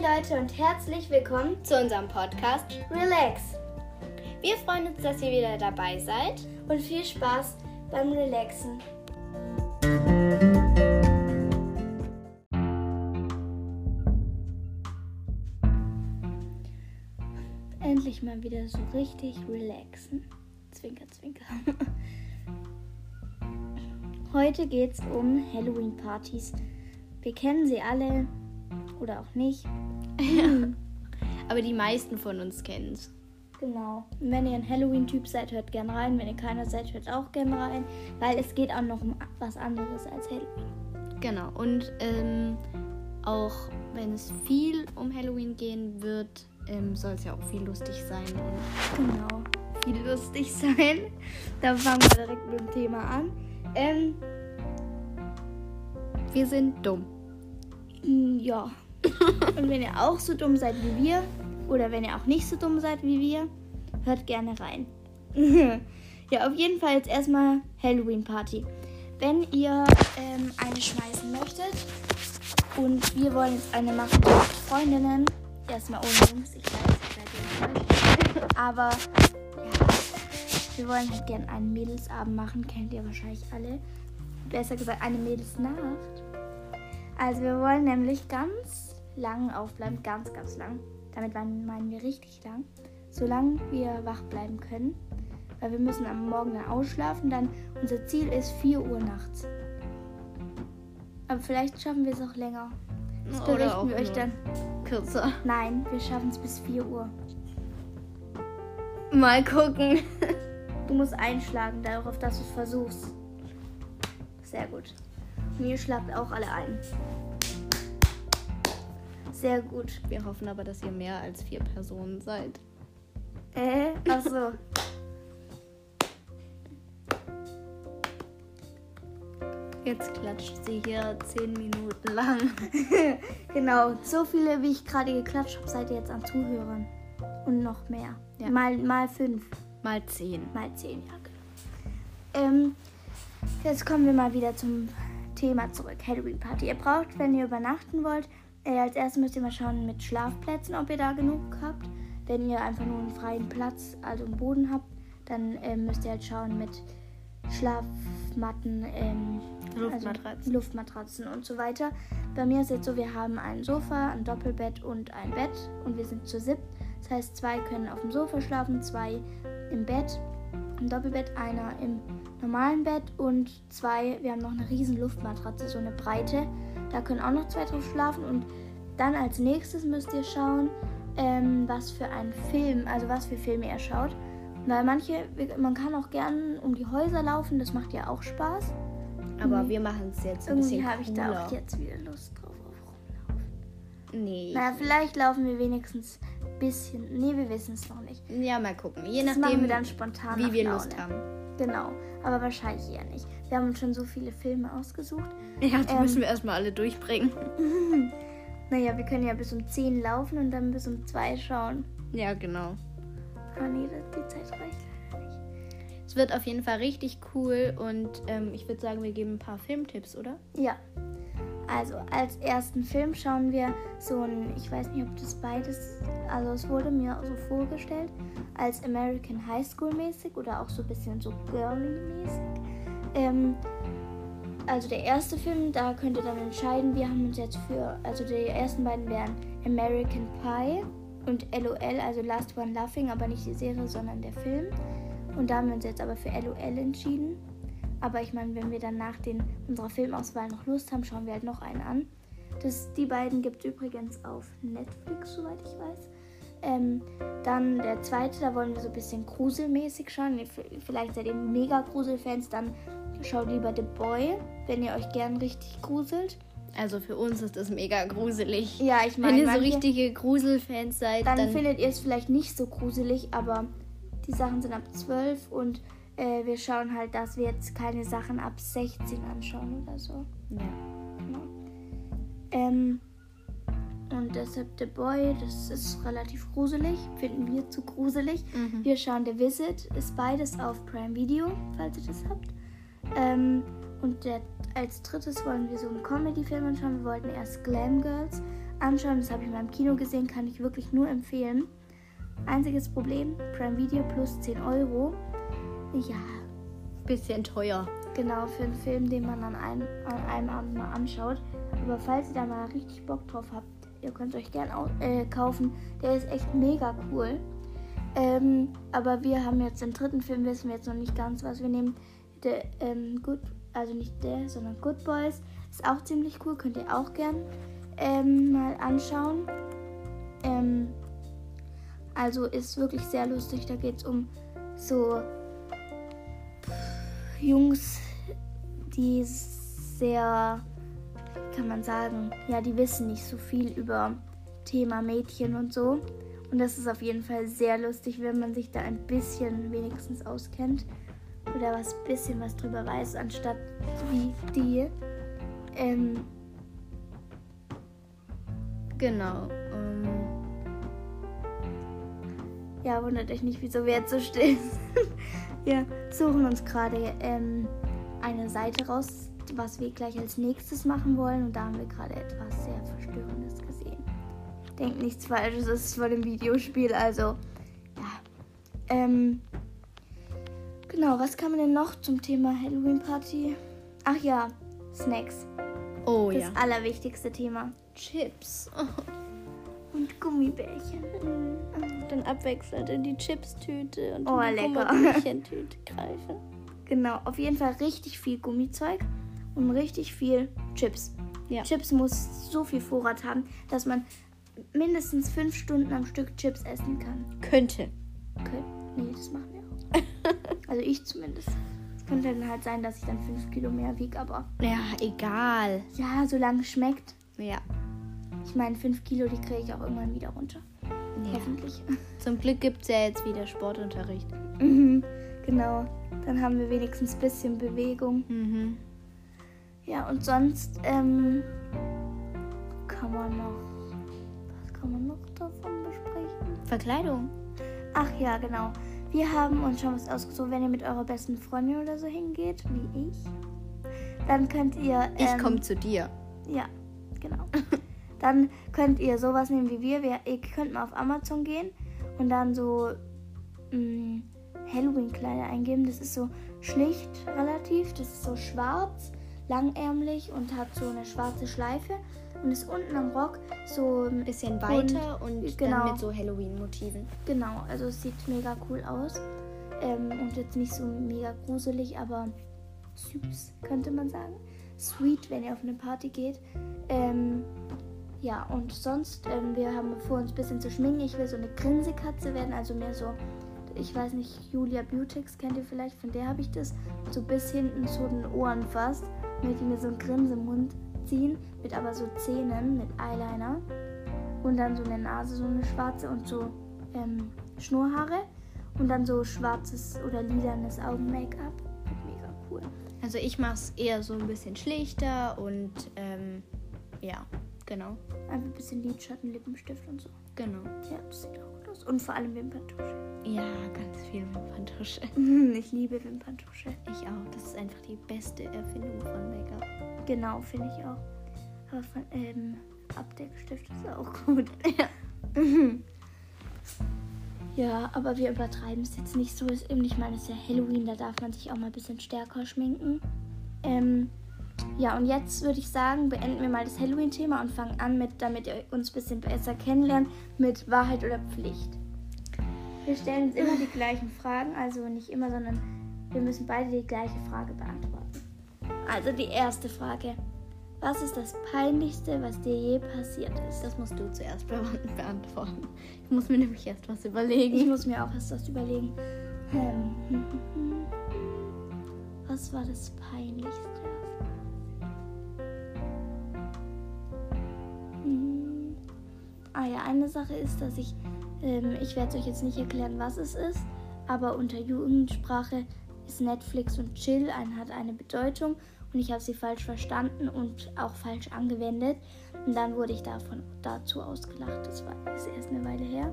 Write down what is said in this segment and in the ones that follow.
Leute und herzlich willkommen zu unserem Podcast. Relax. Wir freuen uns, dass ihr wieder dabei seid. Und viel Spaß beim Relaxen. Endlich mal wieder so richtig relaxen. Zwinker, zwinker. Heute geht's um Halloween-Partys. Wir kennen sie alle oder auch nicht. Aber die meisten von uns kennen es. Genau. Und wenn ihr ein Halloween-Typ seid, hört gerne rein. Wenn ihr keiner seid, hört auch gerne rein. Weil es geht auch noch um was anderes als Halloween. Genau. Und ähm, auch wenn es viel um Halloween gehen wird, ähm, soll es ja auch viel lustig sein. Genau. Viel lustig sein. Da fangen wir direkt mit dem Thema an. Ähm, wir sind dumm. Ja. Und wenn ihr auch so dumm seid wie wir, oder wenn ihr auch nicht so dumm seid wie wir, hört gerne rein. ja, auf jeden Fall jetzt erstmal Halloween Party. Wenn ihr ähm, eine schmeißen möchtet und wir wollen jetzt eine machen mit Freundinnen, erstmal ohne Jungs, ich weiß, ich seid enttäuscht. Aber ja, wir wollen halt gerne einen Mädelsabend machen, kennt ihr wahrscheinlich alle. Besser gesagt, eine Mädelsnacht. Also wir wollen nämlich ganz lang aufbleiben, ganz, ganz lang. Damit meinen wir richtig lang. Solange wir wach bleiben können. Weil wir müssen am Morgen dann ausschlafen. Dann unser Ziel ist 4 Uhr nachts. Aber vielleicht schaffen wir es auch länger. Das berichten wir euch dann. Kürzer. Nein, wir schaffen es bis 4 Uhr. Mal gucken. Du musst einschlagen, darauf, dass du es versuchst. Sehr gut. Ihr schlagt auch alle ein. Sehr gut. Wir hoffen aber, dass ihr mehr als vier Personen seid. Äh, ach so. Jetzt klatscht sie hier zehn Minuten lang. genau, so viele, wie ich gerade geklatscht habe, seid ihr jetzt an Zuhörern. Und noch mehr. Ja. Mal, mal fünf. Mal zehn. Mal zehn, ja, genau. Ähm, jetzt kommen wir mal wieder zum Thema zurück. Halloween Party. Ihr braucht, wenn ihr übernachten wollt, äh, als erstes müsst ihr mal schauen mit Schlafplätzen, ob ihr da genug habt. Wenn ihr einfach nur einen freien Platz, also einen Boden habt, dann äh, müsst ihr halt schauen mit Schlafmatten, ähm, Luftmatratzen. Also Luftmatratzen und so weiter. Bei mir ist jetzt so, wir haben ein Sofa, ein Doppelbett und ein Bett und wir sind zu siebt. Das heißt, zwei können auf dem Sofa schlafen, zwei im Bett, im Doppelbett, einer im normalen Bett und zwei, wir haben noch eine riesen Luftmatratze, so eine breite. Da können auch noch zwei drauf schlafen und dann als nächstes müsst ihr schauen, ähm, was für ein Film, also was für Filme ihr schaut. Weil manche, man kann auch gern um die Häuser laufen, das macht ja auch Spaß. Aber wir machen es jetzt ein Irgendwie bisschen habe ich da auch jetzt wieder Lust drauf auf rumlaufen. Nee. Naja, vielleicht laufen wir wenigstens ein bisschen. Nee, wir wissen es noch nicht. Ja, mal gucken. Je das nachdem, wir dann spontan wie wir Laune. Lust haben. Genau, aber wahrscheinlich eher nicht. Wir haben uns schon so viele Filme ausgesucht. Ja, die Ähm. müssen wir erstmal alle durchbringen. Naja, wir können ja bis um 10 laufen und dann bis um 2 schauen. Ja, genau. Ah nee, die Zeit reicht leider nicht. Es wird auf jeden Fall richtig cool und ähm, ich würde sagen, wir geben ein paar Filmtipps, oder? Ja. Also, als ersten Film schauen wir so ein, ich weiß nicht, ob das beides, also es wurde mir so vorgestellt, als American High School mäßig oder auch so ein bisschen so girly mäßig. Ähm, also der erste Film, da könnt ihr dann entscheiden, wir haben uns jetzt für, also die ersten beiden wären American Pie und LOL, also Last One Laughing, aber nicht die Serie, sondern der Film. Und da haben wir uns jetzt aber für LOL entschieden. Aber ich meine, wenn wir dann nach den, unserer Filmauswahl noch Lust haben, schauen wir halt noch einen an. Das, die beiden gibt es übrigens auf Netflix, soweit ich weiß. Ähm, dann der zweite, da wollen wir so ein bisschen gruselmäßig schauen. Vielleicht seid ihr mega Gruselfans, dann schaut lieber The Boy, wenn ihr euch gern richtig gruselt. Also für uns ist das mega gruselig. Ja, ich Wenn meine, ihr so richtige Gruselfans seid, dann, dann, findet ihr es vielleicht nicht so gruselig, aber die Sachen sind ab 12 und äh, wir schauen halt, dass wir jetzt keine Sachen ab 16 anschauen oder so. ja. Ähm, und deshalb The Boy, das ist relativ gruselig, finden wir zu gruselig. Mhm. Wir schauen The Visit, ist beides auf Prime Video, falls ihr das habt. Ähm, und der, als drittes wollen wir so einen Comedy-Film anschauen. Wir wollten erst Glam Girls, anschauen. Das habe ich mal im Kino gesehen, kann ich wirklich nur empfehlen. Einziges Problem, Prime Video plus 10 Euro. Ja, Bisschen teuer. genau, für einen Film, den man an einem, an einem Abend mal anschaut. Aber falls ihr da mal richtig Bock drauf habt, ihr könnt euch gern au äh, kaufen. Der ist echt mega cool. Ähm, aber wir haben jetzt den dritten Film, wissen wir jetzt noch nicht ganz, was wir nehmen. Der, ähm, Good, also nicht der, sondern Good Boys. Ist auch ziemlich cool, könnt ihr auch gern ähm, mal anschauen. Ähm, also ist wirklich sehr lustig. Da geht es um so Jungs, die sehr, kann man sagen, ja, die wissen nicht so viel über Thema Mädchen und so. Und das ist auf jeden Fall sehr lustig, wenn man sich da ein bisschen wenigstens auskennt oder was bisschen was drüber weiß, anstatt wie die. Ähm, Genau. Ähm, ja, wundert euch nicht, wieso wir jetzt so still sind. Wir suchen uns gerade ähm, eine Seite raus, was wir gleich als nächstes machen wollen. Und da haben wir gerade etwas sehr Verstörendes gesehen. Denkt nichts Falsches, es ist von dem Videospiel, also ja. Ähm, genau, was kann man denn noch zum Thema Halloween Party? Ach ja, Snacks. oh Das ja. allerwichtigste Thema. Chips. Und Gummibärchen. Dann abwechselnd in die Chips-Tüte und Oh, in die. Gummibärchentüte greifen. Genau, auf jeden Fall richtig viel Gummizeug und richtig viel Chips. Ja. Chips muss so viel Vorrat haben, dass man mindestens fünf Stunden am Stück Chips essen kann. Könnte. Okay. Nee, das machen wir auch. also ich zumindest. Es könnte dann halt sein, dass ich dann fünf Kilo mehr wiege, aber Ja, egal. ja, solange es schmeckt. Ja. Ich meine, fünf Kilo, die kriege ich auch irgendwann wieder runter. ja. Hoffentlich. Zum Glück gibt es ja jetzt wieder Sportunterricht. mhm, genau. Dann haben wir wenigstens ein bisschen Bewegung. Mhm. Ja, und sonst ähm, kann man noch. Was kann man noch davon besprechen? Verkleidung. Ach ja, genau. Wir haben uns schon was ausgesucht, wenn ihr mit eurer besten Freundin oder so hingeht, wie ich, dann könnt ihr. Ich ähm, komme zu dir. Ja, genau. dann könnt ihr sowas nehmen wie wir. wir. Ihr könnt mal auf Amazon gehen und dann so mh, Halloween-Kleider eingeben. Das ist so schlicht relativ. Das ist so schwarz, langärmlich und hat so eine schwarze Schleife. Und ist unten am Rock so Ein bisschen weiter und, genau. dann mit so Halloween-Motiven. Genau, also es sieht mega cool aus. Ähm, und jetzt nicht so mega gruselig, aber süß, könnte man sagen. Sweet, wenn ihr auf eine Party geht. Ähm, ja, und sonst, ähm, wir haben vor, uns ein bisschen zu schminken. Ich will so eine Grinsekatze werden, also mehr so, ich weiß nicht, Julia Beautix kennt ihr vielleicht, von der habe ich das. So bis hinten zu den Ohren fast, die mir so einen Grinsemund ziehen, mit aber so Zähnen, mit Eyeliner. Und dann so eine Nase, so eine schwarze und so ähm, Schnurrhaare. Und dann so schwarzes oder lilanes Augen-Make-up. Mega cool. Also ich mache es eher so ein bisschen schlichter und ähm, ja, genau. Einfach ein bisschen Lidschatten, Lippenstift und so. Genau. Ja, das sieht auch gut aus. Und vor allem Wimperntusche. Ja, ganz viel Wimperntusche. Ich liebe Wimperntusche. Ich auch. Das ist einfach die beste Erfindung von Make-up. Genau, finde ich auch. Aber von ähm, Abdeckstift ist auch gut. ja, aber wir übertreiben es jetzt nicht so. Ist eben, ich meine, es ist ja Halloween, da darf man sich auch mal ein bisschen stärker schminken. Ähm, ja, und jetzt würde ich sagen, beenden wir mal das Halloween-Thema und fangen an mit, damit ihr uns ein bisschen besser kennenlernt, mit Wahrheit oder Pflicht. Wir stellen uns immer die gleichen Fragen, also nicht immer, sondern wir müssen beide die gleiche Frage beantworten. Also die erste Frage. Was ist das Peinlichste, was dir je passiert ist? Das musst du zuerst be beantworten. Ich muss mir nämlich erst was überlegen. Ich muss mir auch erst was überlegen. Ähm, Was war das Peinlichste? Ah ja, eine Sache ist, dass ich, ähm, ich werde euch jetzt nicht erklären, was es ist, aber unter Jugendsprache ist Netflix und Chill ein, hat eine Bedeutung und ich habe sie falsch verstanden und auch falsch angewendet. Und dann wurde ich davon dazu ausgelacht. Das war ist erst eine Weile her.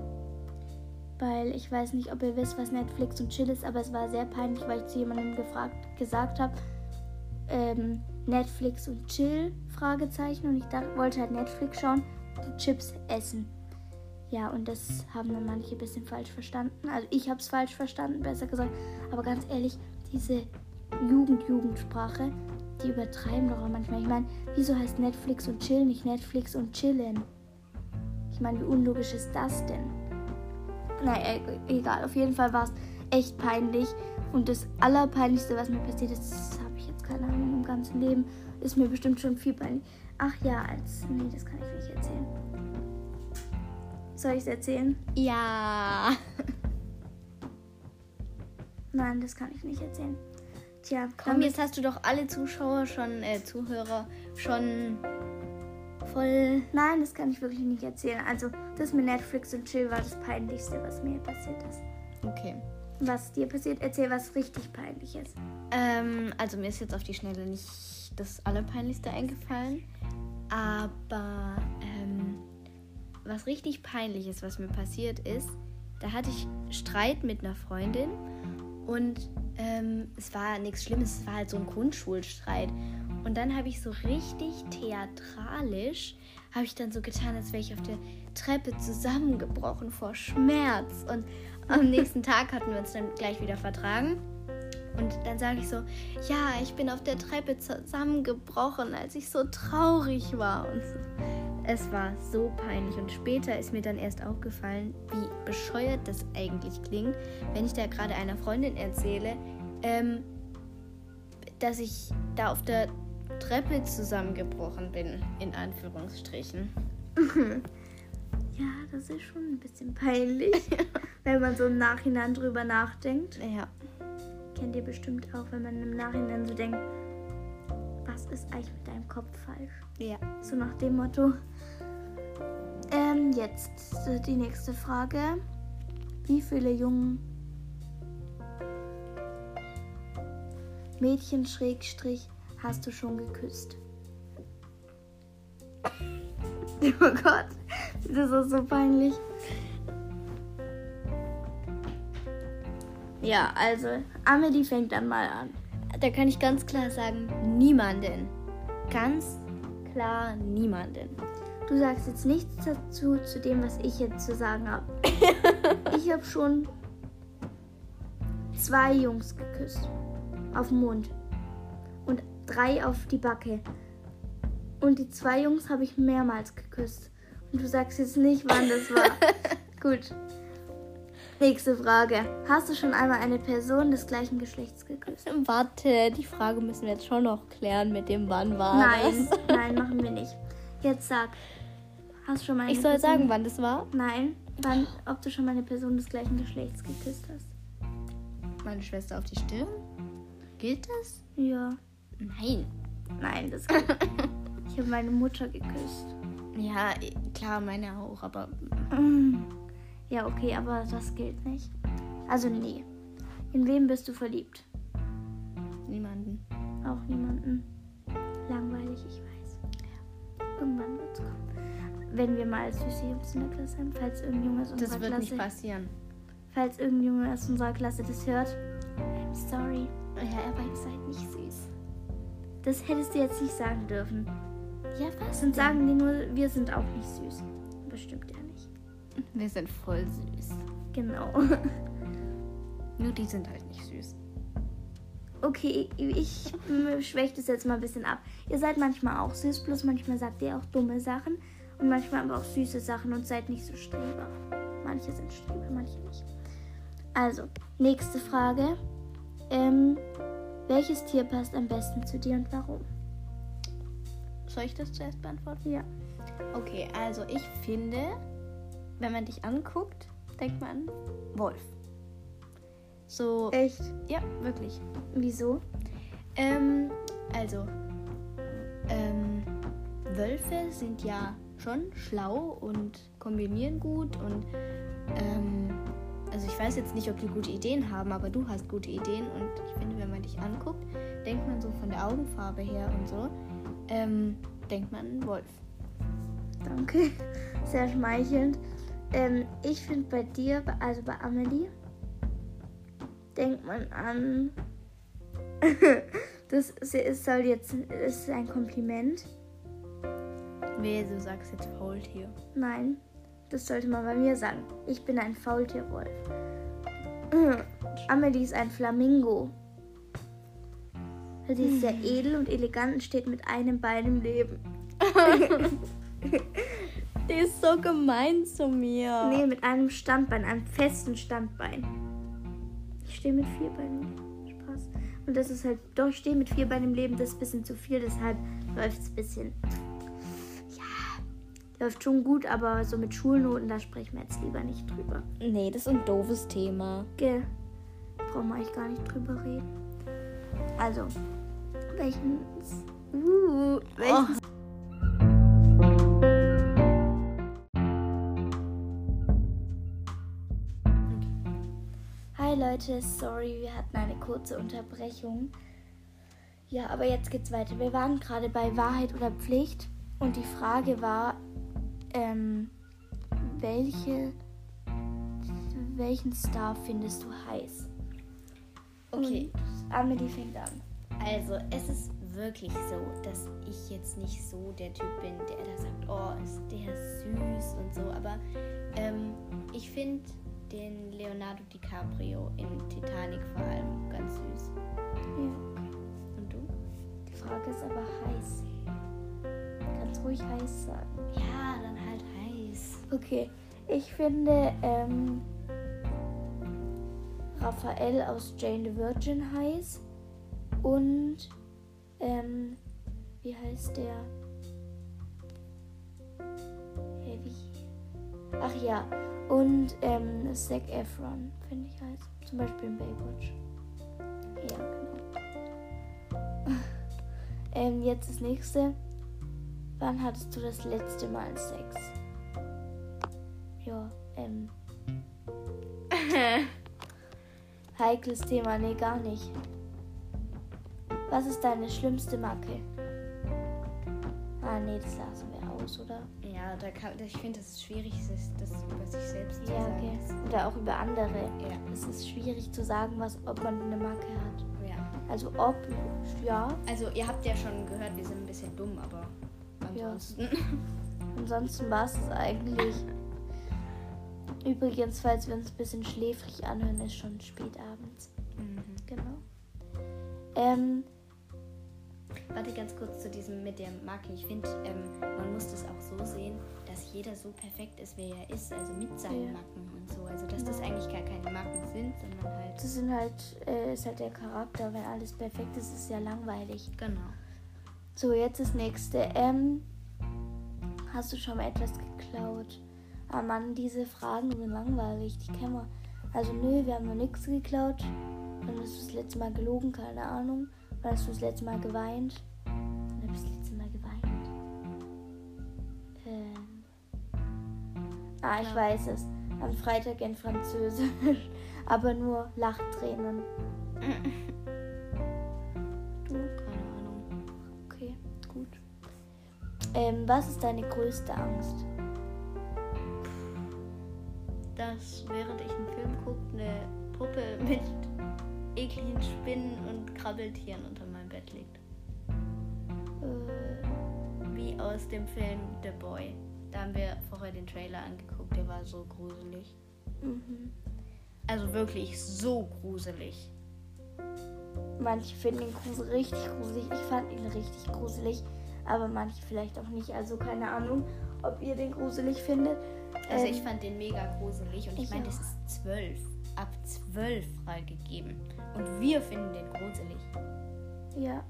Weil ich weiß nicht, ob ihr wisst, was Netflix und Chill ist, aber es war sehr peinlich, weil ich zu jemandem gefragt, gesagt habe, ähm, Netflix und Chill, Fragezeichen. Und ich dachte, wollte halt Netflix schauen Chips essen. Ja, und das haben dann manche ein bisschen falsch verstanden. Also ich habe es falsch verstanden, besser gesagt. Aber ganz ehrlich, diese Jugend-Jugendsprache, die übertreiben doch auch manchmal. Ich meine, wieso heißt Netflix und Chill nicht Netflix und Chillen? Ich meine, wie unlogisch ist das denn? Naja, egal. Auf jeden Fall war es echt peinlich. Und das Allerpeinlichste, was mir passiert ist, habe ich jetzt keine Ahnung im ganzen Leben, ist mir bestimmt schon viel peinlich. Ach ja, als. Nee, das kann ich nicht erzählen. Soll ich es erzählen? Ja. Nein, das kann ich nicht erzählen. Tja, Komm, jetzt hast du doch alle Zuschauer schon, äh, Zuhörer schon voll. Nein, das kann ich wirklich nicht erzählen. Also, das mit Netflix und Chill war das Peinlichste, was mir passiert ist. Okay. Was dir passiert, erzähl was richtig Peinliches. Ähm, also mir ist jetzt auf die Schnelle nicht das Allerpeinlichste eingefallen. Aber ähm, was richtig peinlich ist, was mir passiert ist, da hatte ich Streit mit einer Freundin und ähm, es war nichts Schlimmes, es war halt so ein Grundschulstreit. Und dann habe ich so richtig theatralisch, habe ich dann so getan, als wäre ich auf der Treppe zusammengebrochen vor Schmerz. Und am nächsten Tag hatten wir uns dann gleich wieder vertragen. Und dann sage ich so, ja, ich bin auf der Treppe zusammengebrochen, als ich so traurig war. Und es war so peinlich. Und später ist mir dann erst aufgefallen, wie bescheuert das eigentlich klingt, wenn ich da gerade einer Freundin erzähle, ähm, dass ich da auf der Treppe zusammengebrochen bin, in Anführungsstrichen. Ja, das ist schon ein bisschen peinlich, wenn man so im Nachhinein drüber nachdenkt. Ja. Kennt ihr bestimmt auch, wenn man im Nachhinein so denkt, was ist eigentlich mit deinem Kopf falsch? Ja. So nach dem Motto. Ähm, jetzt die nächste Frage. Wie viele Jungen Mädchen Schrägstrich hast du schon geküsst? oh Gott, das ist so peinlich. Ja, also Amelie fängt dann mal an. Da kann ich ganz klar sagen, niemanden. Ganz klar niemanden. Du sagst jetzt nichts dazu, zu dem, was ich jetzt zu sagen habe. ich habe schon zwei Jungs geküsst. Auf den Mund. Und drei auf die Backe. Und die zwei Jungs habe ich mehrmals geküsst. Und du sagst jetzt nicht, wann das war. Gut. Nächste Frage. Hast du schon einmal eine Person des gleichen Geschlechts geküsst? Warte, die Frage müssen wir jetzt schon noch klären mit dem wann war Nein, das. nein, machen wir nicht. Jetzt sag. Hast du schon mal eine Ich soll Person- sagen, wann das war? Nein, wann, ob du schon mal eine Person des gleichen Geschlechts geküsst hast. Meine Schwester auf die Stirn? Gilt das? Ja. Nein. Nein, das geht. Ich habe meine Mutter geküsst. Ja, klar, meine auch, aber Mm. Ja, okay, aber das gilt nicht. Also nee. In wem bist du verliebt? niemanden. Auch niemanden. Langweilig, ich weiß. Irgendwann wird's kommen. Wenn wir mal süße Jungs in der Klasse haben, falls irgendein Junge aus unserer Das wird Klasse, nicht passieren. falls irgendein Junge aus unserer Klasse das hört, I'm sorry. Ja, aber ihr seid nicht süß. Das hättest du jetzt nicht sagen dürfen. Ja, was? Sonst sagen die nur, wir sind auch nicht süß. Bestimmt ja nicht. Wir sind voll süß. Genau. Nur die sind halt nicht süß. Okay, ich schwäche das jetzt mal ein bisschen ab. Ihr seid manchmal auch süß, bloß manchmal sagt ihr auch dumme Sachen und manchmal aber auch süße Sachen und seid nicht so Streber. Manche sind Streber, manche nicht. Also, nächste Frage. Ähm, welches Tier passt am besten zu dir und warum? Soll ich das zuerst beantworten? Ja. Okay, also ich finde, wenn man dich anguckt, denkt man Wolf. So, Echt? ja, wirklich. Wieso? Ähm, also, ähm, Wölfe sind ja schon schlau und kombinieren gut und, ähm, also ich weiß jetzt nicht, ob die gute Ideen haben, aber du hast gute Ideen und ich finde, wenn man dich anguckt, denkt man so von der Augenfarbe her und so, ähm, denkt man Wolf. Danke. Sehr schmeichelnd. Ähm, ich finde bei dir, also bei Amelie, denkt man an. das ist- soll jetzt, es ist ein Kompliment. Wehe, du sagst jetzt Faultier. Nein, das sollte man bei mir sagen. Ich bin ein Faultierwolf. Amelie ist ein Flamingo. Sie ist sehr edel und elegant und steht mit einem Bein im Leben. Die ist so gemein zu mir. Nee, mit einem Standbein, einem festen Standbein. Ich stehe mit vier Beinen. Spaß. Und das ist halt, doch, ich stehe mit vier Beinen im Leben, das ist ein bisschen zu viel, deshalb läuft es ein bisschen. Ja, läuft schon gut, aber so mit Schulnoten, da sprechen wir jetzt lieber nicht drüber. Nee, das ist ein doofes Thema. Gell? Brauchen wir eigentlich gar nicht drüber reden. Also, welchen. Uh, welchen. Hi Leute, sorry, wir hatten eine kurze Unterbrechung. Ja, aber jetzt geht's weiter. Wir waren gerade bei Wahrheit oder Pflicht und die Frage war, ähm, welche, welchen Star findest du heiß? Okay. Und Amelie fängt an. Also, es ist wirklich so, dass ich jetzt nicht so der Typ bin, der da sagt, oh, ist der süß und so. Aber ähm, ich finde den Leonardo DiCaprio in Titanic vor allem ganz süß. Ja. Und du? Die Frage ist aber heiß. Kannst ruhig heiß sagen. Ja, dann halt heiß. Okay, ich finde ähm, Raphael aus Jane the Virgin heiß und ähm, wie heißt der? Ach ja, und ähm, Zac Efron finde ich heiß. Zum Beispiel in Baywatch. Ja, genau. ähm, jetzt das nächste. Wann hattest du das letzte Mal Sex? Ja, ähm. Heikles Thema, nee, gar nicht. Was ist deine schlimmste Macke? Ah, nee, das lassen wir aus, oder? Ja, da kann, ich finde es schwierig, das, das über sich selbst zu Ja, sagen. okay. Oder auch über andere. Ja. Es ist schwierig zu sagen, was, ob man eine Macke hat. ja. Also ob, ja. Also, ihr habt ja schon gehört, wir sind ein bisschen dumm, aber Ja. ansonsten. Ansonsten war es es eigentlich. Übrigens, falls wir uns ein bisschen schläfrig anhören, ist schon spät abends. Mhm. Genau. Ähm, Warte ganz kurz zu diesem mit der Marke. Ich finde, ähm, man muss das auch so sehen, dass jeder so perfekt ist, wie er ist, also mit seinen Ja. Macken und so. Also, dass das eigentlich gar keine Macken sind, sondern halt. das sind halt, äh, ist halt der Charakter. Wenn alles perfekt ist, ist es ja langweilig. Genau. So, jetzt das nächste. Ähm, hast du schon mal etwas geklaut? Ah Mann, diese Fragen sind langweilig. Die kennen wir. Also nö, wir haben noch nichts geklaut. Wann hast du das letzte Mal gelogen? Keine Ahnung. Wann hast du das letzte Mal geweint? Wann hast du das letzte Mal geweint? Ähm. Ah, ich Ja. weiß es. Am Freitag in Französisch. Aber nur Lachtränen. Du? Keine Ahnung. Okay, gut. Ähm, was ist deine größte Angst? Dass während ich einen Film gucke, eine Puppe mit ekligen Spinnen und Krabbeltieren unter meinem Bett liegt. Äh, Wie aus dem Film The Boy. Da haben wir vorher den Trailer angeguckt, der war so gruselig. mhm. Also wirklich so gruselig. Manche finden ihn gruselig, richtig gruselig. Ich fand ihn richtig gruselig, aber manche vielleicht auch nicht. Also keine Ahnung, ob ihr den gruselig findet. Also Ähm, ich fand den mega gruselig und ich ich meine, das ist zwölf. Ab zwölf freigegeben. Und wir finden den gruselig. Ja.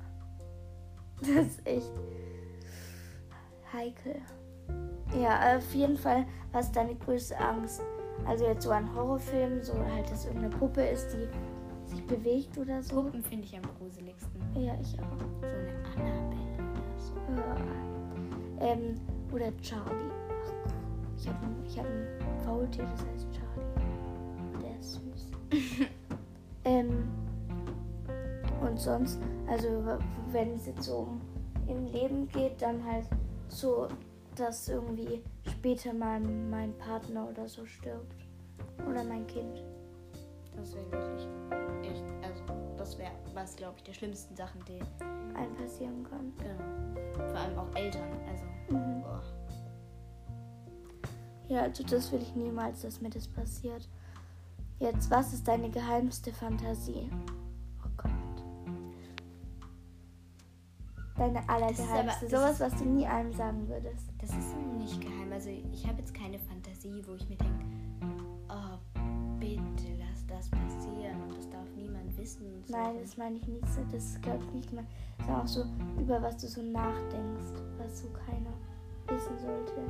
Das ist echt heikel. Ja, auf jeden Fall, was deine größte Angst? Also jetzt so an Horrorfilmen, so halt, dass irgendeine Puppe ist, die sich bewegt oder so. Puppen finde ich am gruseligsten. Ja, ich auch. So eine Annabelle oder so. Ja. Ähm, oder Charlie. Ich habe ich hab ein Faultier, das heißt ähm, und sonst, also wenn es jetzt so um im Leben geht, dann halt so, dass irgendwie später mal mein Partner oder so stirbt. Oder mein Kind. Das wäre wirklich echt, also das wäre was, glaube ich, der schlimmsten Sachen, die einem passieren kann. Genau. Vor allem auch Eltern, also. Mhm. Ja, also das will ich niemals, dass mir das passiert. Jetzt, was ist deine geheimste Fantasie? Oh Gott. Deine allergeheimste. aber- Sowas, was du nie einem sagen würdest. Das ist nicht geheim. Also ich habe jetzt keine Fantasie, wo ich mir denke, oh, bitte lass das passieren und das darf niemand wissen. So. Nein, das meine ich nicht so. Das glaube ich, nicht gemeint. Das ist auch so, über was du so nachdenkst, was so keiner wissen sollte.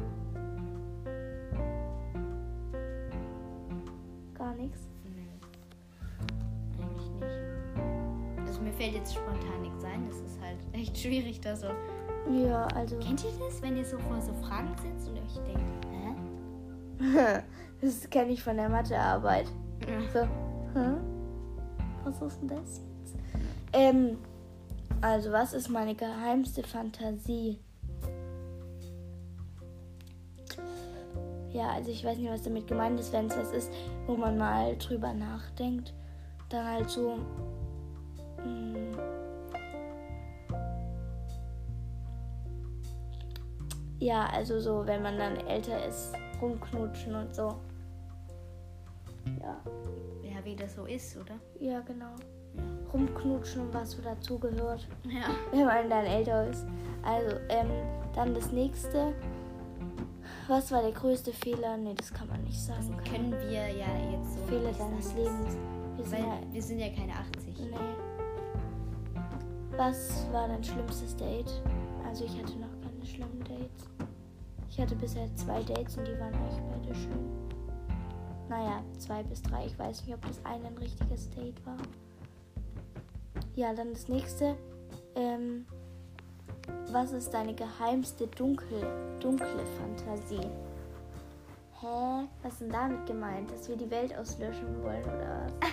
Nichts. Nee. Eigentlich nicht. Also mir fällt jetzt spontan nichts ein. Das ist halt echt schwierig, da so. Ja, also. Kennt ihr das, wenn ihr so vor so Fragen sitzt und euch denkt, hä? das kenne ich von der Mathearbeit. So, hä? Was ist denn das jetzt? Ähm, also, was ist meine geheimste Fantasie? Ja, also ich weiß nicht, was damit gemeint ist, wenn es was ist, wo man mal drüber nachdenkt. Dann halt so. mm, Mh, ja, also so, wenn man dann älter ist, rumknutschen und so. Ja. Ja, wie das so ist, oder? Ja, genau. Rumknutschen und was so dazugehört, Ja. wenn man dann älter ist. Also, ähm, dann das nächste. Was war der größte Fehler? Nee, das kann man nicht sagen. Das können wir ja jetzt so. Fehler deines. Lebens. Wir sind ja, wir sind ja keine 80. nee. Was war dein schlimmstes Date? Also, ich hatte noch keine schlimmen Dates. Ich hatte bisher zwei Dates und die waren eigentlich beide schön. Naja, zwei bis drei. Ich weiß nicht, ob das eine ein richtiges Date war. Ja, dann das nächste. Ähm, was ist deine geheimste dunkel, dunkle Fantasie? Hä? Was ist denn damit gemeint? Dass wir die Welt auslöschen wollen oder was?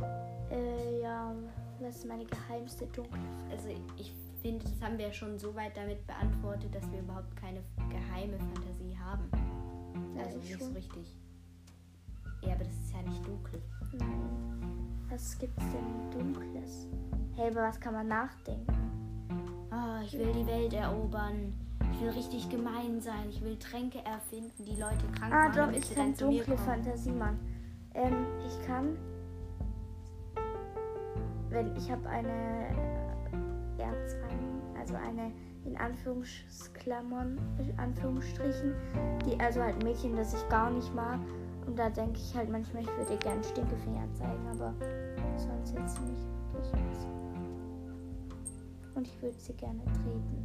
äh, ja, was ist meine geheimste dunkle Also ich finde, das haben wir schon so weit damit beantwortet, dass wir überhaupt keine geheime Fantasie haben. Ja, Also ich nicht so richtig. Ja, aber das ist ja nicht dunkel. Nein. Was gibt's denn Dunkles? Hey, über was kann man nachdenken? Oh, ich will die Welt erobern. Ich will richtig gemein sein. Ich will Tränke erfinden, die Leute krank Ah, machen, doch, damit ich kann dunkle. Fantasie, Mann. Ähm, ich kann. Wenn ich habe eine Erzfeindin, also eine in Anführungsklammern, in Anführungsstrichen, die also halt Mädchen, das ich gar nicht mag. Und da denke ich halt manchmal, ich würde gerne Stinkefinger zeigen, aber sonst jetzt nicht wirklich. Und ich würde sie gerne treten.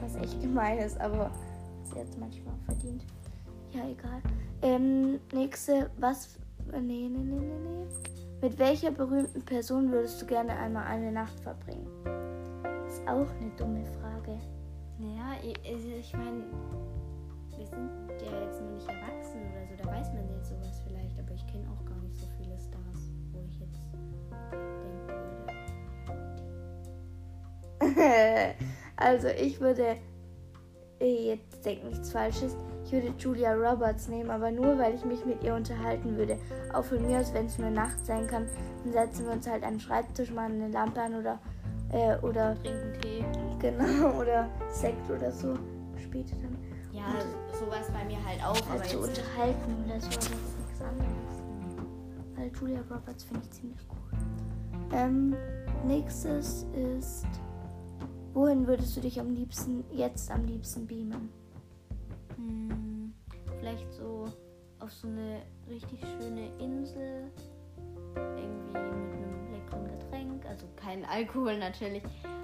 Was echt gemein ist, aber sie hat es manchmal verdient. Ja, egal. Ähm, nächste, was. äh, Nee, nee, nee, nee, nee. Mit welcher berühmten Person würdest du gerne einmal eine Nacht verbringen? Ist auch eine dumme Frage. Ja, ich, also ich meine, wir sind ja jetzt noch nicht erwachsen oder so, da weiß man jetzt sowas vielleicht, aber ich kenne auch gar nicht so viele Stars, wo ich jetzt also, ich würde. Jetzt denk nichts Falsches. Ich würde Julia Roberts nehmen, aber nur, weil ich mich mit ihr unterhalten würde. Auch von mir aus, wenn es nur Nacht sein kann, dann setzen wir uns halt an den Schreibtisch, machen eine Lampe an oder. Äh, oder Trinken Tee. Genau, oder Sekt oder so. Später dann. Ja, sowas bei mir halt auch, aber Halt so jetzt unterhalten oder so, aber das ist nichts anderes. Weil Julia Roberts finde ich ziemlich cool. Ähm, nächstes ist. Wohin würdest du dich am liebsten, jetzt am liebsten beamen? hm, vielleicht so auf so eine richtig schöne Insel, irgendwie mit einem leckeren Getränk, also kein Alkohol natürlich,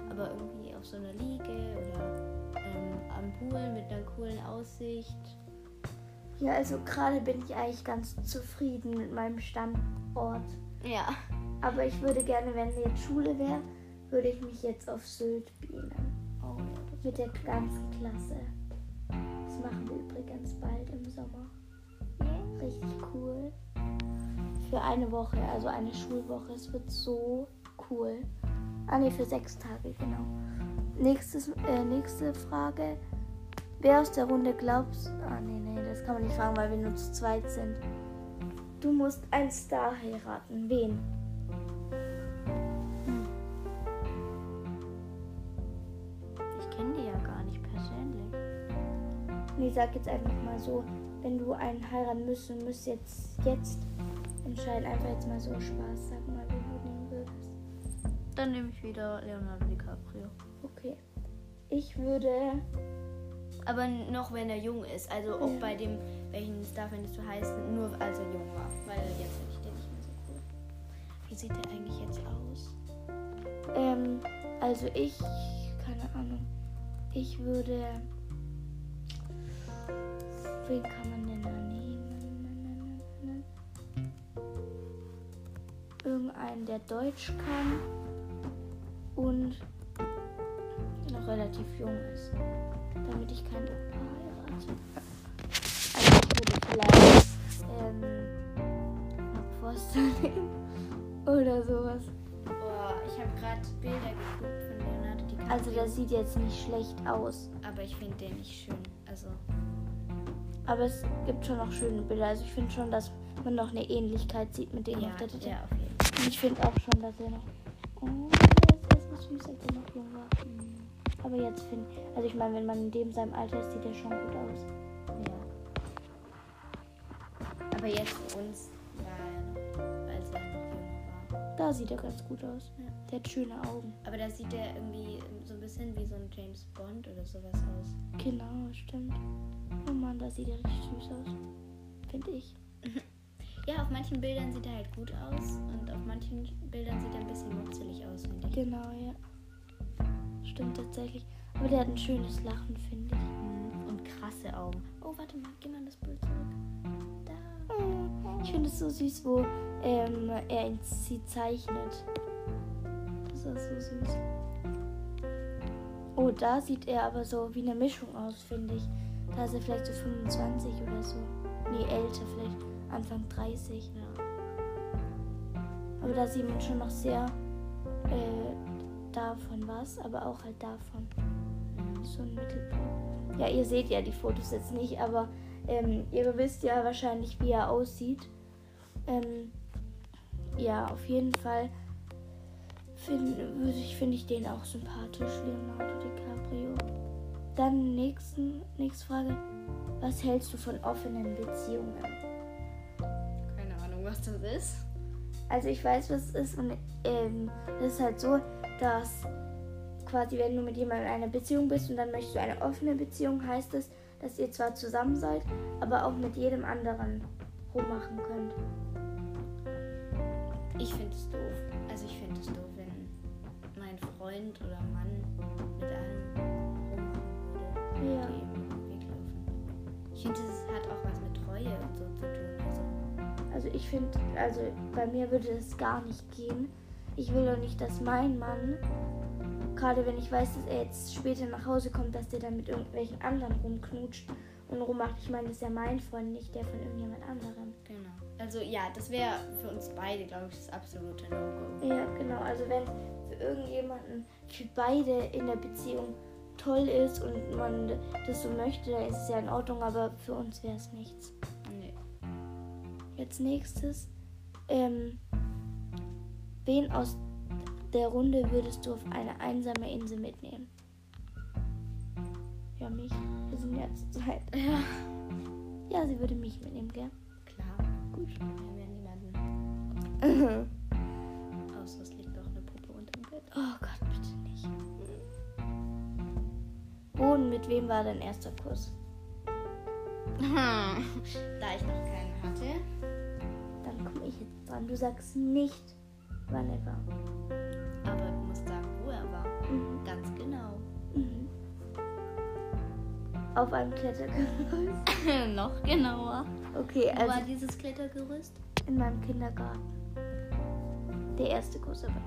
aber irgendwie auf so einer Liege oder ähm, am Pool mit einer coolen Aussicht. Ja, also gerade bin ich eigentlich ganz zufrieden mit meinem Standort. Ja. Aber ich würde gerne, wenn jetzt Schule wäre, würde ich mich jetzt auf Sylt beamen. Oh ja. Mit der ganzen Klasse. Das machen wir übrigens bald im Sommer. Richtig cool. Für eine Woche, also eine Schulwoche. Es wird so cool. Ah ne, für sechs Tage, genau. Nächstes, äh, nächste Frage. Wer aus der Runde glaubst. Ah nee, nee, das kann man nicht fragen, weil wir nur zu zweit sind. Du musst einen Star heiraten. Wen? Ich sag jetzt einfach mal so, wenn du einen heiraten müsstest, müsst jetzt, jetzt entscheiden. Einfach jetzt mal so Spaß. Sag mal, wie du nehmen würdest. Dann nehme ich wieder Leonardo DiCaprio. Okay. Ich würde. Aber noch wenn er jung ist. Also auch Ja. bei dem, welchen Star findest du heißt, nur als er jung war. Weil jetzt finde ich den nicht mehr so cool. Wie sieht der eigentlich jetzt aus? Ähm, also ich. Keine Ahnung. Ich würde. Wen kann man denn da nehmen? Irgendeinen, der Deutsch kann und noch relativ jung ist. Damit ich keinen Opa heirate. Also ich würde vielleicht ähm, Mark Forster nehmen. Oder sowas. Boah, ich habe gerade Bilder geguckt von Leonardo DiCaprio. Also der sieht jetzt nicht schlecht aus. aber ich finde den nicht schön. Also, Aber es gibt schon noch schöne Bilder. Also ich finde schon, dass man noch eine Ähnlichkeit sieht mit dem ja, auf der Titeln. ja, auf jeden Fall. Und ich finde auch schon, dass er noch. Oh, der ist so süß, als er noch jung war. Aber jetzt finde Also ich meine, wenn man in dem seinem Alter ist, sieht er schon gut aus. Ja. Aber jetzt für uns war er noch, als er noch jung war. Da sieht er ganz gut aus. Ja. Der hat schöne Augen. Aber da sieht er irgendwie bisschen wie so ein James Bond oder sowas aus. Genau, stimmt. Oh Mann, da sieht er richtig süß aus. Finde ich. Ja, auf manchen Bildern sieht er halt gut aus und auf manchen Bildern sieht er ein bisschen mutzelig aus, finde ich. Genau, ja. Stimmt tatsächlich. Aber der hat ein schönes Lachen, finde ich. Mhm. Und krasse Augen. Oh, warte mal, geh mal das Bild zurück. Da. Ich finde es so süß, wo ähm, er sie zeichnet. Das ist so süß. Oh, da sieht er aber so wie eine Mischung aus, finde ich. Da ist er vielleicht so 25 oder so. Nee, älter, vielleicht Anfang 30. Ja. Aber da sieht man schon noch sehr äh, davon was, aber auch halt davon. So ein Mittelpunkt. Ja, ihr seht ja die Fotos jetzt nicht, aber ähm, ihr wisst ja wahrscheinlich, wie er aussieht. Ähm, ja, auf jeden Fall finde ich, find ich den auch sympathisch, Leonardo DiCaprio. Dann nächsten, nächste Frage. Was hältst du von offenen Beziehungen? Keine Ahnung, was das ist. Also ich weiß, was es ist und ähm, es ist halt so, dass quasi wenn du mit jemandem in einer Beziehung bist und dann möchtest du eine offene Beziehung, heißt es, dass ihr zwar zusammen seid, aber auch mit jedem anderen rummachen könnt. Ich finde es doof. Ich finde, also bei mir würde es gar nicht gehen. Ich will doch nicht, dass mein Mann, gerade wenn ich weiß, dass er jetzt später nach Hause kommt, dass der dann mit irgendwelchen anderen rumknutscht und rummacht. Ich meine, das ist ja mein Freund, nicht der von irgendjemand anderem. genau. Also ja, das wäre für uns beide, glaube ich, das absolute No-Go. Ja, genau. Also wenn für irgendjemanden, für beide in der Beziehung toll ist und man das so möchte, dann ist es ja in Ordnung, aber für uns wäre es nichts. Jetzt nächstes. Ähm, wen aus der Runde würdest du auf eine einsame Insel mitnehmen? Ja, mich. Wir sind ja zu zweit. Ja. Ja, sie würde mich mitnehmen, gell? Klar. Gut. Wir ja niemanden. Außer es liegt doch eine Puppe unterm Bett. Oh Gott, bitte nicht. Und mit wem war dein erster Kuss? da ich noch keinen hatte. Dran. Du sagst nicht, wann er war. Aber du musst sagen, wo er war. Mhm. Ganz genau. Mhm. Auf einem Klettergerüst. noch genauer. Okay, Wo war also dieses Klettergerüst? in meinem Kindergarten. Der erste Kuss aber.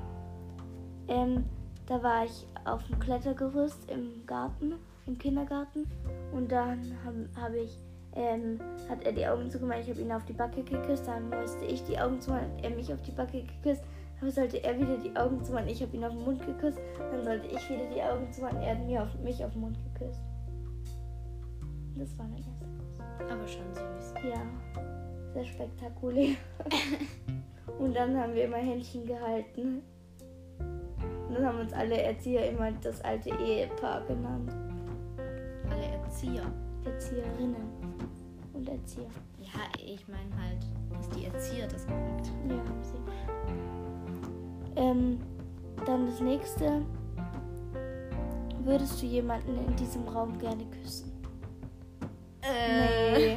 Ähm, da war ich auf dem Klettergerüst im Garten, im Kindergarten. Und dann habe hab ich, ähm, hat er die Augen zugemacht, ich habe ihn auf die Backe geküsst. Dann musste ich die Augen zumachen, er mich auf die Backe geküsst. Dann sollte er wieder die Augen zumachen, ich habe ihn auf den Mund geküsst. Dann sollte ich wieder die Augen zumachen, er hat mir auf, mich auf den Mund geküsst. Das war mein erster Kuss. Aber schon süß. Ja, sehr spektakulär. Und dann haben wir immer Händchen gehalten. Und dann haben uns alle Erzieher immer das alte Ehepaar genannt. Alle Erzieher. Erzieherinnen und Erzieher. Ja, ich meine halt, dass die Erzieher das gemacht haben. Ja, sie. Ähm, dann das nächste. Würdest du jemanden in diesem Raum gerne küssen? Äh.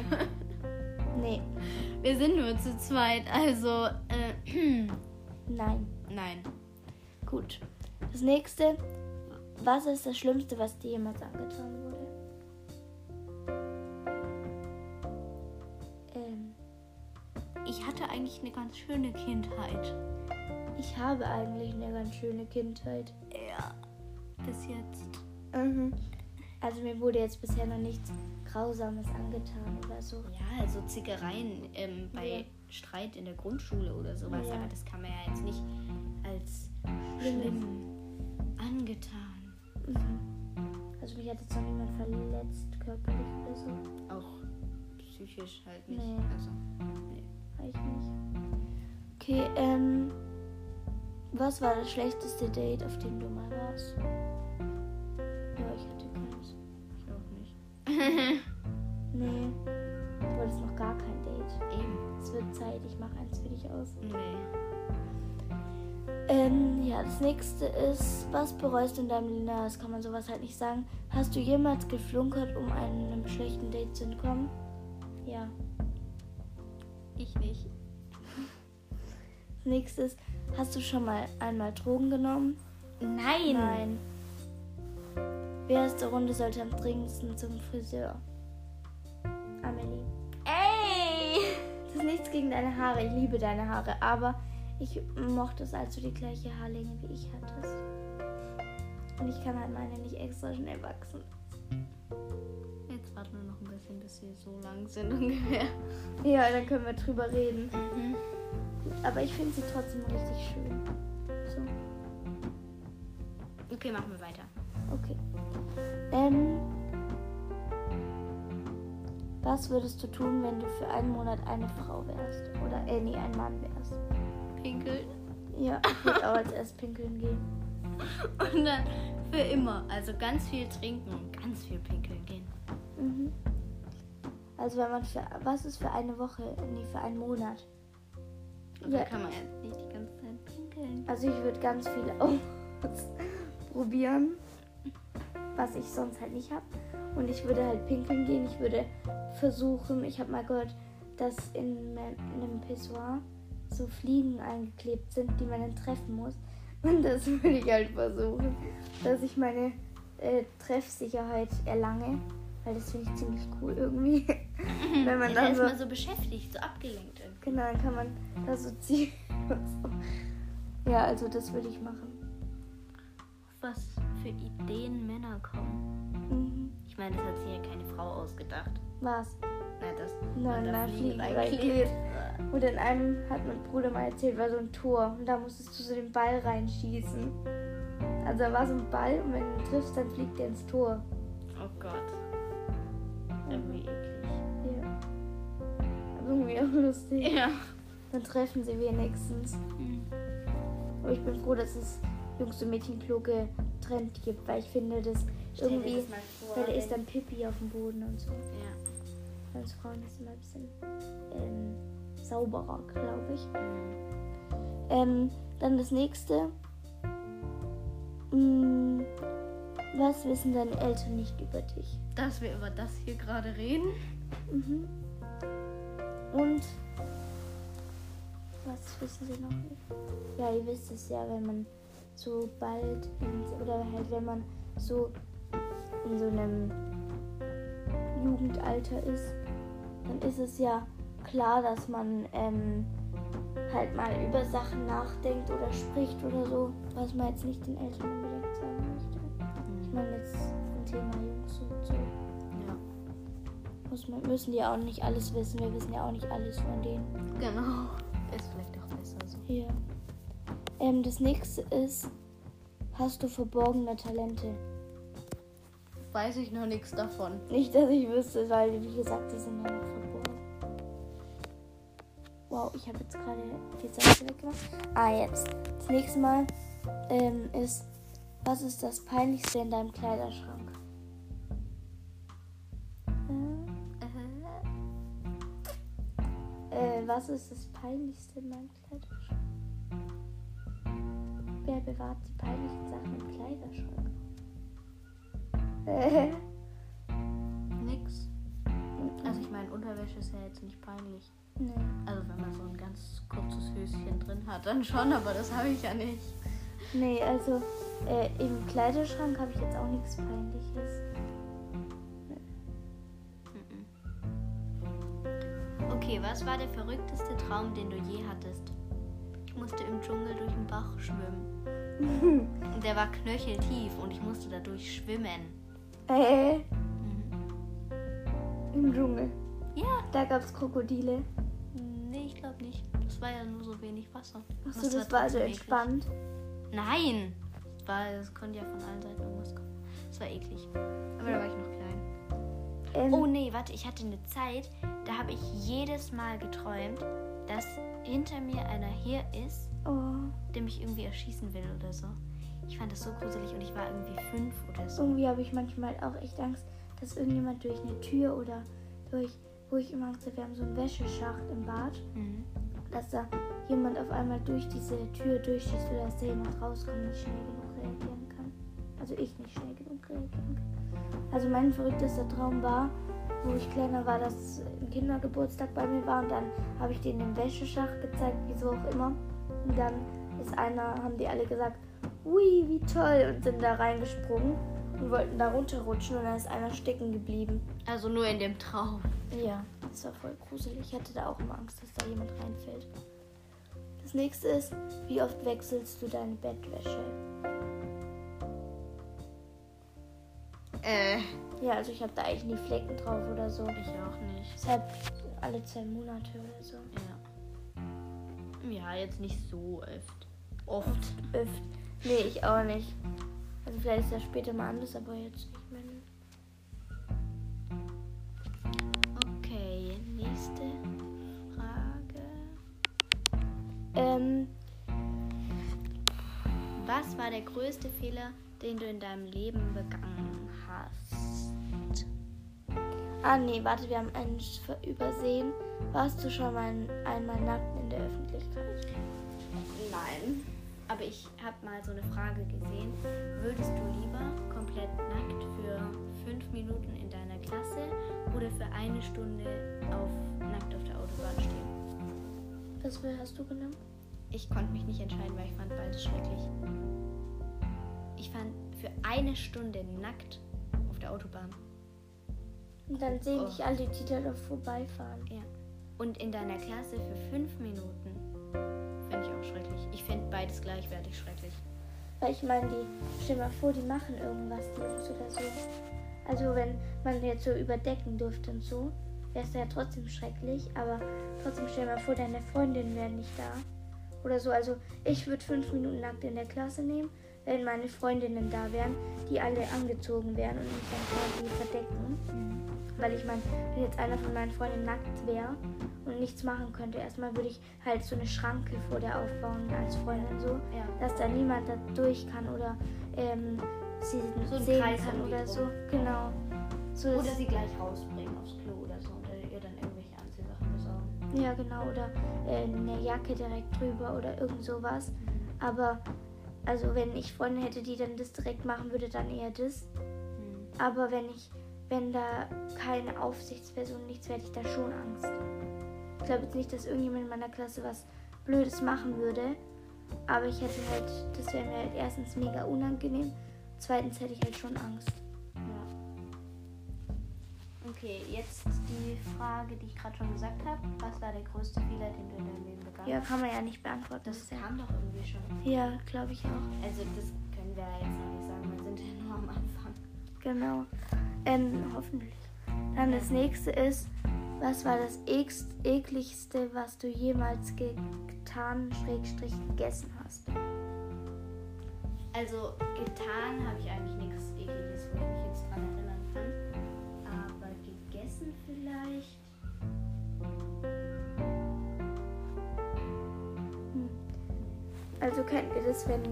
Nee. Wir sind nur zu zweit, also äh, Nein. nein. Gut. Das nächste. Was ist das Schlimmste, was dir jemals angetan wurde? Ich hatte eigentlich eine ganz schöne Kindheit. ich habe eigentlich eine ganz schöne Kindheit. Ja. Bis jetzt. Mhm. Also mir wurde jetzt bisher noch nichts Grausames angetan oder so. Ja, also Zickereien ähm, bei Ja. Streit in der Grundschule oder sowas, Ja. aber das kann man ja jetzt nicht als schlimm angetan. Mhm. Also mich hat jetzt noch niemand verletzt, körperlich oder so. Auch psychisch halt nicht. Nee. Also. Weiß ich nicht. Okay, ähm. Was war das schlechteste Date, auf dem du mal warst? Ja, ich hatte keins. Ich auch nicht. Nee. Du hattest noch gar kein Date. Eben. Es wird Zeit, ich mache eins für dich aus. Nee. Ähm, ja, das nächste ist, was bereust du in deinem Leben? Das kann man sowas halt nicht sagen. Hast du jemals geflunkert, um einem schlechten Date zu entkommen? Ja. Ich nicht. Das nächste ist, hast du schon mal einmal Drogen genommen? Nein. Nein. Wer aus der Runde sollte am dringendsten zum Friseur? Amelie. Ey! Das ist nichts gegen deine Haare. Ich liebe deine Haare. Aber ich mochte es, als du die gleiche Haarlänge wie ich hattest. Und ich kann halt meine nicht extra schnell wachsen. Jetzt warten wir noch ein bisschen, bis sie so lang sind ungefähr. Ja, dann können wir drüber reden. Mhm. Aber ich finde sie trotzdem richtig schön. So, Okay, machen wir weiter. okay. Ähm, was würdest du tun, wenn du für einen Monat eine Frau wärst? Oder, äh, nee, ein Mann wärst? Pinkeln. Ja, ich würde auch als erst pinkeln gehen. Und dann für immer. Also ganz viel trinken und ganz viel pinkeln gehen. Mhm. Also wenn man für, was ist für eine Woche? Nee, für einen Monat. Ja. kann man jetzt nicht die ganze Zeit pinkeln. Also ich würde ganz viel ausprobieren, was ich sonst halt nicht habe. Und ich würde halt pinkeln gehen. Ich würde versuchen, ich habe mal gehört, dass in, in einem Pissoir so Fliegen eingeklebt sind, die man dann treffen muss. Und das würde ich halt versuchen, dass ich meine äh, Treffsicherheit erlange. Weil das finde ich ziemlich cool irgendwie. Wenn man Ja, da dann ist so, man so beschäftigt, so abgelenkt. irgendwie. genau, dann kann man da so ziehen. und so. Ja, also das würde ich machen. Was für Ideen Männer kommen. Mhm. Ich meine, das hat sich ja keine Frau ausgedacht. Was? Na, das Nein, nein, Fliegen reinklebt. Und in einem hat mein Bruder mal erzählt, war so ein Tor. Und da musstest du so den Ball reinschießen. Also da war so ein Ball und wenn du ihn triffst, dann fliegt der ins Tor. Oh Gott. Irgendwie auch lustig. Ja. Dann treffen sie wenigstens. Aber ich bin froh, dass es Jungs- und Mädchenklo getrennt gibt, weil ich finde, dass irgendwie, weil da ist dann Pipi auf dem Boden und so. Ja. Als Frauen ist immer ein bisschen ähm, sauberer, glaube ich. Ähm, dann das nächste. Mm, was wissen deine Eltern nicht über dich? Dass wir über das hier gerade reden. Mhm. Und was wissen sie noch? Ja, ihr wisst es ja, wenn man so bald in, oder halt wenn man so in so einem Jugendalter ist, dann ist es ja klar, dass man ähm, halt mal über Sachen nachdenkt oder spricht oder so, was man jetzt nicht den Eltern unbedingt sagen möchte. Ich meine jetzt zum Thema Jungs und so. Ja. Muss müssen die auch nicht alles wissen. Wir wissen ja auch nicht alles von denen. Genau. Ist vielleicht auch besser so. Hier. Ähm, das nächste ist, hast du verborgene Talente? Weiß ich noch nichts davon. Nicht, dass ich wüsste, weil, wie gesagt, die sind ja noch verborgen. Wow, ich habe jetzt gerade die Seite weggemacht. Ah, jetzt. Das nächste Mal ähm, ist, was ist das Peinlichste in deinem Kleiderschrank? Was ist das Peinlichste in meinem Kleiderschrank? Wer bewahrt die peinlichen Sachen im Kleiderschrank? Äh, Nix. Also ich meine, Unterwäsche ist ja jetzt nicht peinlich. nee. Also wenn man so ein ganz kurzes Höschen drin hat, dann schon, aber das habe ich ja nicht. Nee, also äh, im Kleiderschrank habe ich jetzt auch nichts Peinliches. Okay, was war der verrückteste Traum, den du je hattest? Ich musste im Dschungel durch den Bach schwimmen. Und Der war knöcheltief und ich musste dadurch schwimmen. Äh, Mhm. im Dschungel. Ja. Da gab es Krokodile. Nee, ich glaube nicht. Das war ja nur so wenig Wasser. Achso, Das das war also eklig. entspannt. Nein! Es, war, es konnte ja von allen Seiten irgendwas kommen. Es war eklig. Aber da war ich noch klein. Ähm, Oh nee, warte, ich hatte eine Zeit, da habe ich jedes Mal geträumt, dass hinter mir einer hier ist, oh, der mich irgendwie erschießen will oder so. Ich fand das so gruselig und ich war irgendwie fünf oder so. irgendwie habe ich manchmal auch echt Angst, dass irgendjemand durch eine Tür oder durch, wo ich immer Angst habe, wir haben so einen Wäscheschacht im Bad, Mhm. dass da jemand auf einmal durch diese Tür durchschießt oder dass da jemand rauskommt und nicht schnell genug reagieren kann. Also ich nicht schnell genug reagieren kann. Also mein verrücktester Traum war, wo ich kleiner war, dass ein Kindergeburtstag bei mir war und dann habe ich denen den Wäscheschacht gezeigt, wieso auch immer. Und dann ist einer, haben die alle gesagt, ui, wie toll und sind da reingesprungen und wollten da runterrutschen und dann ist einer stecken geblieben. Also nur in dem Traum. Ja, das war voll gruselig. Ich hatte da auch immer Angst, dass da jemand reinfällt. Das nächste ist, wie oft wechselst du deine Bettwäsche? Äh, Ja, also ich habe da eigentlich nie Flecken drauf oder so. ich auch nicht. Deshalb alle zwei Monate oder so. Ja. Ja, jetzt nicht so oft. Oft. Öft. Nee, ich auch nicht. Also vielleicht ist das später mal anders, aber jetzt nicht mehr. Okay, nächste Frage. Ähm, Was war der größte Fehler, den du in deinem Leben begangen hast? ah nee, warte, wir haben einen übersehen. Warst du schon mal einmal nackt in der Öffentlichkeit? Nein. Aber ich habe mal so eine Frage gesehen. Würdest du lieber komplett nackt für fünf Minuten in deiner Klasse oder für eine Stunde auf, nackt auf der Autobahn stehen? Was für hast du genommen? Ich konnte mich nicht entscheiden, weil ich fand beides schrecklich. Ich fand für eine Stunde nackt der Autobahn. Und dann sehen Oh. dich alle, die da doch vorbeifahren. Ja. Und in deiner Klasse für fünf Minuten. Finde ich auch schrecklich. Ich finde beides gleichwertig schrecklich. Weil ich meine, die, stell mal vor, die machen irgendwas, die Jungs oder so. Also wenn man jetzt so überdecken dürfte und so, wäre es ja trotzdem schrecklich. Aber trotzdem stell mal vor, deine Freundinnen wären nicht da. Oder so. Also ich würde fünf Minuten nackt in der Klasse nehmen, wenn meine Freundinnen da wären, die alle angezogen wären und mich dann quasi verdecken. Weil ich meine, wenn jetzt einer von meinen Freunden nackt wäre und nichts machen könnte, erstmal würde ich halt so eine Schranke vor der aufbauen als Freundin so Ja. dass da niemand da durch kann oder ähm, sie So sehen Kreis kann oder so. Genau. So Oder sie gleich rausbringen aufs Klo oder so und ihr dann irgendwelche Anziehsachen besorgen. ja, genau. Oder äh, eine Jacke direkt drüber oder irgend sowas. Aber also wenn ich Freunde hätte, die dann das direkt machen, würde dann eher das. Hm. Aber wenn ich, wenn da keine Aufsichtsperson nichts hätte ich da schon Angst. Ich glaube jetzt nicht, dass irgendjemand in meiner Klasse was Blödes machen würde. Aber ich hätte halt, das wäre mir halt erstens mega unangenehm. Zweitens hätte ich halt schon Angst. Ja. Okay, jetzt die Frage, die ich gerade schon gesagt habe. Was war der größte Fehler, den du in deinem Leben begangen Ja, hast? kann man ja nicht beantworten. Das ja, kam doch irgendwie schon. ja glaube ich auch. Also das können wir ja jetzt noch nicht sagen, wir sind ja nur am Anfang. Genau. Ähm, hoffentlich. Dann das nächste ist, was war das ekligste, was du jemals getan, Schrägstrich, gegessen hast? Also getan habe ich eigentlich nichts Also kennt ihr das, wenn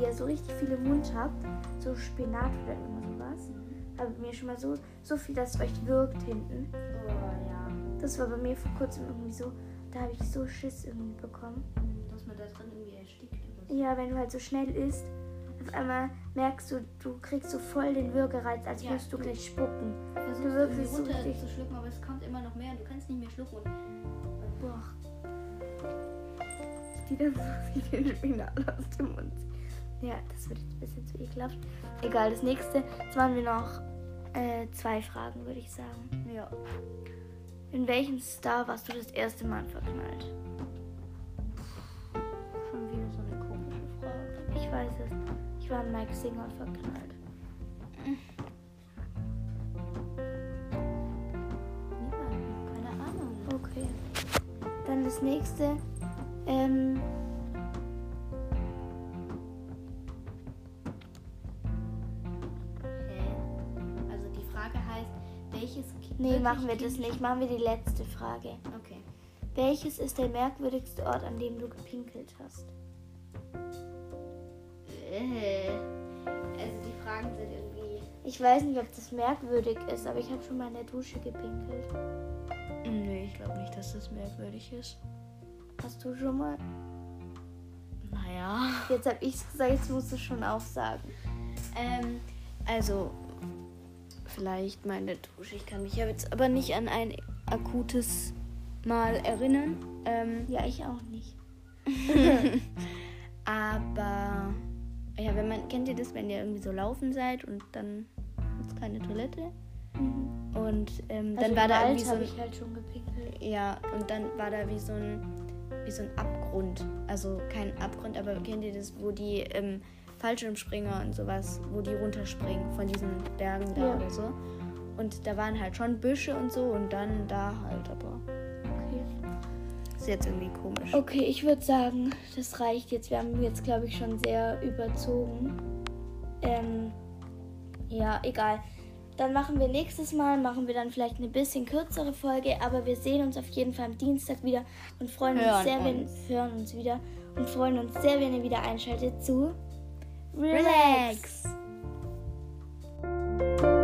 ihr so richtig viel im Mund habt, so Spinat oder irgendwas sowas? Aber mir schon mal so, so viel, dass es euch wirkt hinten. Oh ja. Das war bei mir vor kurzem irgendwie so. da habe ich so Schiss irgendwie bekommen. Dass man da drin irgendwie erstickt. Ja, wenn du halt so schnell isst, auf einmal merkst du, du kriegst so voll den Würgereiz, als Ja, würdest du gleich spucken. Versuchst Du wirkst irgendwie so runter richtig- zu schlucken, aber es kommt immer noch mehr und du kannst nicht mehr schlucken. Und Boah. Die dann so wie den Spinat aus dem Mund. Ja, das wird jetzt ein bisschen zu ekelhaft. Egal, das nächste. Jetzt machen wir noch äh, zwei Fragen, würde ich sagen. ja. In welchem Star warst du das erste Mal verknallt? Schon wieder so eine komische Frage. Ich weiß es. Ich war in Mike Singer verknallt. Niemand. Keine Ahnung. Okay. Dann das nächste. Ähm, Hä? Also die Frage heißt, welches Ki- nee, machen wir das Kind- nicht. Machen wir die letzte Frage. Okay. Welches ist der merkwürdigste Ort, an dem du gepinkelt hast? Äh. Also die Fragen sind irgendwie. Ich weiß nicht, ob das merkwürdig ist, aber ich habe schon mal in der Dusche gepinkelt. Nee, ich glaube nicht, dass das merkwürdig ist. Hast du schon mal? Naja. Jetzt habe ich es gesagt, jetzt musst du schon auch sagen. Ähm, also, vielleicht meine Dusche. Ich kann mich ja jetzt aber nicht an ein akutes Mal erinnern. Ähm, Ja, ich auch nicht. aber, ja, wenn man, kennt ihr das, wenn ihr irgendwie so laufen seid und dann gibt es keine Toilette? Und ähm, dann also war im da Wald irgendwie so habe ein, ich halt schon gepinkelt. ja, und dann war da wie so ein, wie so ein Abgrund. Also kein Abgrund, aber kennt ihr das, wo die ähm, Fallschirmspringer und sowas, wo die runterspringen von diesen Bergen da Ja. oder so. Und da waren halt schon Büsche und so und dann da halt, aber Okay. ist jetzt irgendwie komisch. Okay, ich würde sagen, das reicht jetzt. Wir haben jetzt, glaube ich, schon sehr überzogen. Ähm, ja, egal. Dann machen wir nächstes Mal, machen wir dann vielleicht eine bisschen kürzere Folge, aber wir sehen uns auf jeden Fall am Dienstag wieder und freuen hören uns sehr, wenn hören uns wieder und freuen uns sehr, wenn ihr wieder einschaltet zu Relax. Relax.